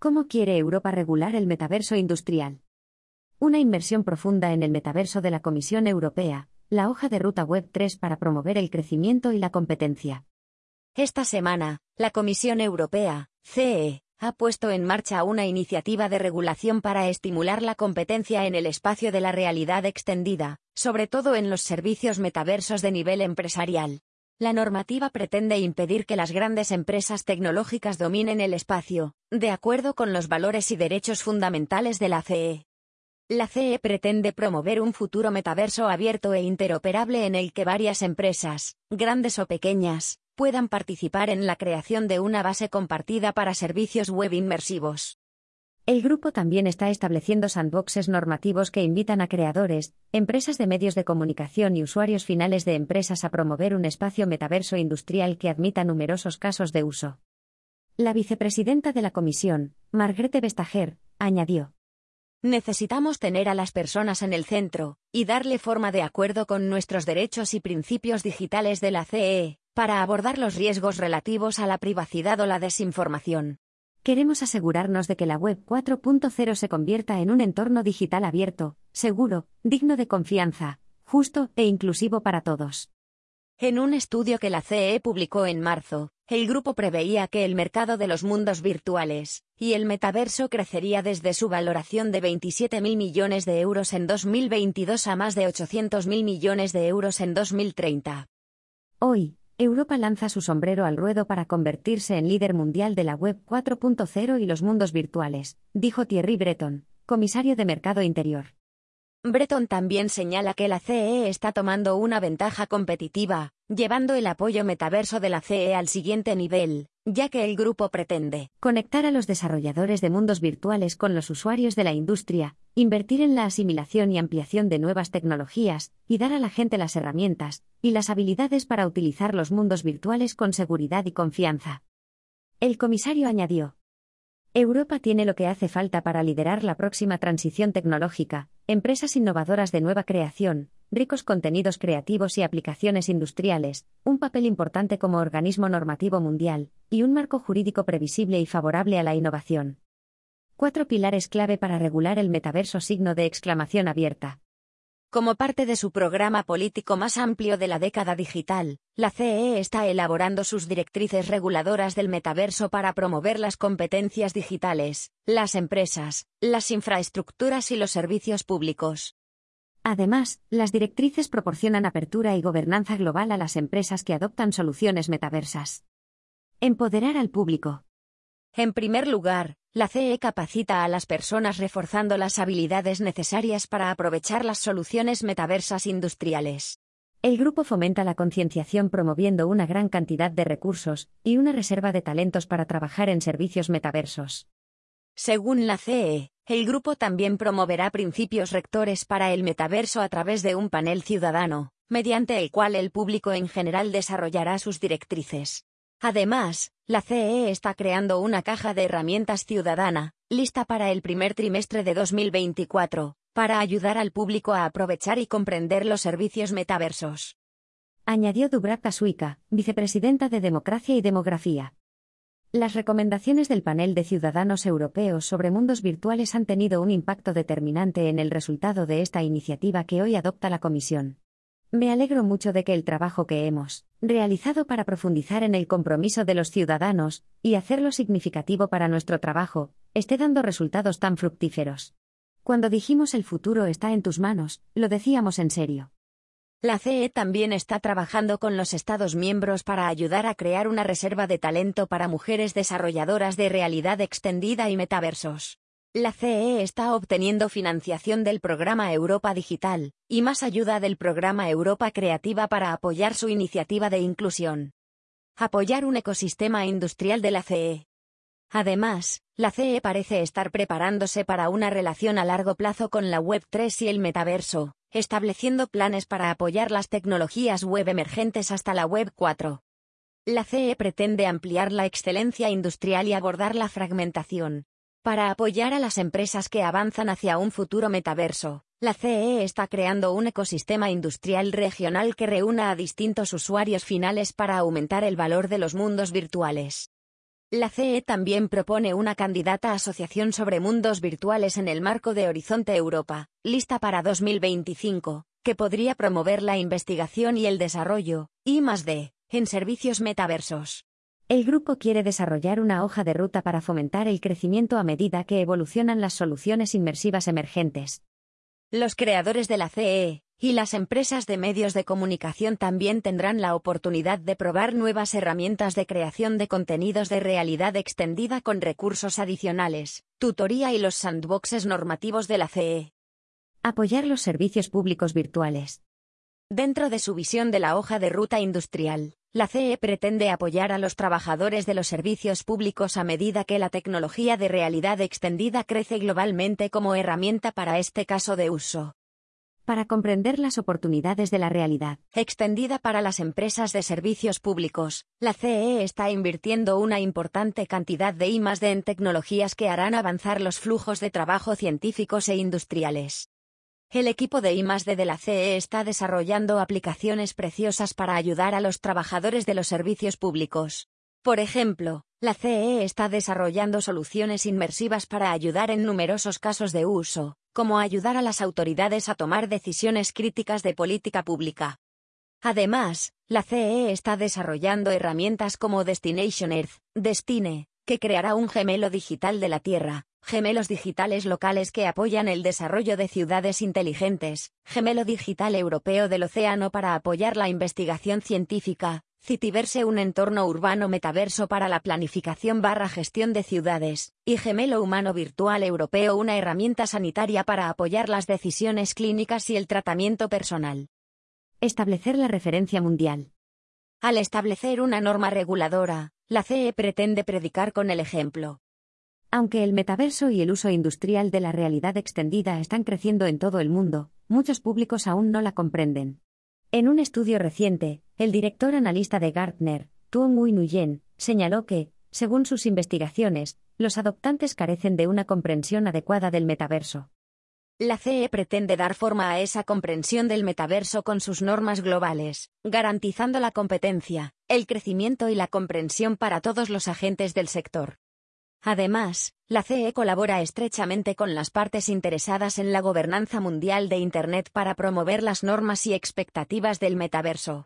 ¿Cómo quiere Europa regular el metaverso industrial? Una inversión profunda en el metaverso de la Comisión Europea, la hoja de ruta Web 3 para promover el crecimiento y la competencia. Esta semana, la Comisión Europea, CE, ha puesto en marcha una iniciativa de regulación para estimular la competencia en el espacio de la realidad extendida, sobre todo en los servicios metaversos de nivel empresarial. La normativa pretende impedir que las grandes empresas tecnológicas dominen el espacio, de acuerdo con los valores y derechos fundamentales de la CE. La CE pretende promover un futuro metaverso abierto e interoperable en el que varias empresas, grandes o pequeñas, puedan participar en la creación de una base compartida para servicios web inmersivos. El grupo también está estableciendo sandboxes normativos que invitan a creadores, empresas de medios de comunicación y usuarios finales de empresas a promover un espacio metaverso industrial que admita numerosos casos de uso. La vicepresidenta de la Comisión, Margrethe Vestager, añadió. Necesitamos tener a las personas en el centro, y darle forma de acuerdo con nuestros derechos y principios digitales de la CE, para abordar los riesgos relativos a la privacidad o la desinformación. Queremos asegurarnos de que la Web 4.0 se convierta en un entorno digital abierto, seguro, digno de confianza, justo e inclusivo para todos. En un estudio que la CE publicó en marzo, el grupo preveía que el mercado de los mundos virtuales y el metaverso crecería desde su valoración de 27.000 millones de euros en 2022 a más de 800.000 millones de euros en 2030. Hoy, Europa lanza su sombrero al ruedo para convertirse en líder mundial de la Web 4.0 y los mundos virtuales, dijo Thierry Breton, comisario de Mercado Interior. Breton también señala que la CE está tomando una ventaja competitiva, llevando el apoyo metaverso de la CE al siguiente nivel, ya que el grupo pretende conectar a los desarrolladores de mundos virtuales con los usuarios de la industria, invertir en la asimilación y ampliación de nuevas tecnologías, y dar a la gente las herramientas y las habilidades para utilizar los mundos virtuales con seguridad y confianza. El comisario añadió, Europa tiene lo que hace falta para liderar la próxima transición tecnológica, empresas innovadoras de nueva creación, ricos contenidos creativos y aplicaciones industriales, un papel importante como organismo normativo mundial, y un marco jurídico previsible y favorable a la innovación. Cuatro pilares clave para regular el metaverso signo de exclamación abierta. Como parte de su programa político más amplio de la década digital, la CE está elaborando sus directrices reguladoras del metaverso para promover las competencias digitales, las empresas, las infraestructuras y los servicios públicos. Además, las directrices proporcionan apertura y gobernanza global a las empresas que adoptan soluciones metaversas. Empoderar al público. En primer lugar, la CE capacita a las personas reforzando las habilidades necesarias para aprovechar las soluciones metaversas industriales. El grupo fomenta la concienciación promoviendo una gran cantidad de recursos y una reserva de talentos para trabajar en servicios metaversos. Según la CE, el grupo también promoverá principios rectores para el metaverso a través de un panel ciudadano, mediante el cual el público en general desarrollará sus directrices. Además, la CE está creando una caja de herramientas ciudadana, lista para el primer trimestre de 2024, para ayudar al público a aprovechar y comprender los servicios metaversos. Añadió Dubravka Suica, vicepresidenta de Democracia y Demografía. Las recomendaciones del panel de ciudadanos europeos sobre mundos virtuales han tenido un impacto determinante en el resultado de esta iniciativa que hoy adopta la Comisión. Me alegro mucho de que el trabajo que hemos realizado para profundizar en el compromiso de los ciudadanos y hacerlo significativo para nuestro trabajo, esté dando resultados tan fructíferos. Cuando dijimos el futuro está en tus manos, lo decíamos en serio. La CE también está trabajando con los Estados miembros para ayudar a crear una reserva de talento para mujeres desarrolladoras de realidad extendida y metaversos. La CE está obteniendo financiación del programa Europa Digital, y más ayuda del programa Europa Creativa para apoyar su iniciativa de inclusión. Apoyar un ecosistema industrial de la CE. Además, la CE parece estar preparándose para una relación a largo plazo con la Web3 y el metaverso, estableciendo planes para apoyar las tecnologías web emergentes hasta la Web 4. La CE pretende ampliar la excelencia industrial y abordar la fragmentación, para apoyar a las empresas que avanzan hacia un futuro metaverso, la CE está creando un ecosistema industrial regional que reúna a distintos usuarios finales para aumentar el valor de los mundos virtuales. La CE también propone una candidata asociación sobre mundos virtuales en el marco de Horizonte Europa, lista para 2025, que podría promover la investigación y el desarrollo, de, en servicios metaversos. El grupo quiere desarrollar una hoja de ruta para fomentar el crecimiento a medida que evolucionan las soluciones inmersivas emergentes. Los creadores de la CE, y las empresas de medios de comunicación también tendrán la oportunidad de probar nuevas herramientas de creación de contenidos de realidad extendida con recursos adicionales, tutoría y los sandboxes normativos de la CE. Apoyar los servicios públicos virtuales. Dentro de su visión de la hoja de ruta industrial, la CE pretende apoyar a los trabajadores de los servicios públicos a medida que la tecnología de realidad extendida crece globalmente como herramienta para este caso de uso para comprender las oportunidades de la realidad. Extendida para las empresas de servicios públicos, la CE está invirtiendo una importante cantidad de I +D en tecnologías que harán avanzar los flujos de trabajo científicos e industriales. El equipo de I +D de la CE está desarrollando aplicaciones preciosas para ayudar a los trabajadores de los servicios públicos. Por ejemplo, la CE está desarrollando soluciones inmersivas para ayudar en numerosos casos de uso, como ayudar a las autoridades a tomar decisiones críticas de política pública. Además, la CE está desarrollando herramientas como Destination Earth, Destine, que creará un gemelo digital de la Tierra, gemelos digitales locales que apoyan el desarrollo de ciudades inteligentes, gemelo digital europeo del océano para apoyar la investigación científica, Citiverse un entorno urbano metaverso para la planificación barra gestión de ciudades, y Gemelo Humano Virtual Europeo una herramienta sanitaria para apoyar las decisiones clínicas y el tratamiento personal. Establecer la referencia mundial. Al establecer una norma reguladora, la CE pretende predicar con el ejemplo. Aunque el metaverso y el uso industrial de la realidad extendida están creciendo en todo el mundo, muchos públicos aún no la comprenden. En un estudio reciente, el director analista de Gartner, Tuong Wui Nguyen, señaló que, según sus investigaciones, los adoptantes carecen de una comprensión adecuada del metaverso. La CE pretende dar forma a esa comprensión del metaverso con sus normas globales, garantizando la competencia, el crecimiento y la comprensión para todos los agentes del sector. Además, la CE colabora estrechamente con las partes interesadas en la gobernanza mundial de Internet para promover las normas y expectativas del metaverso.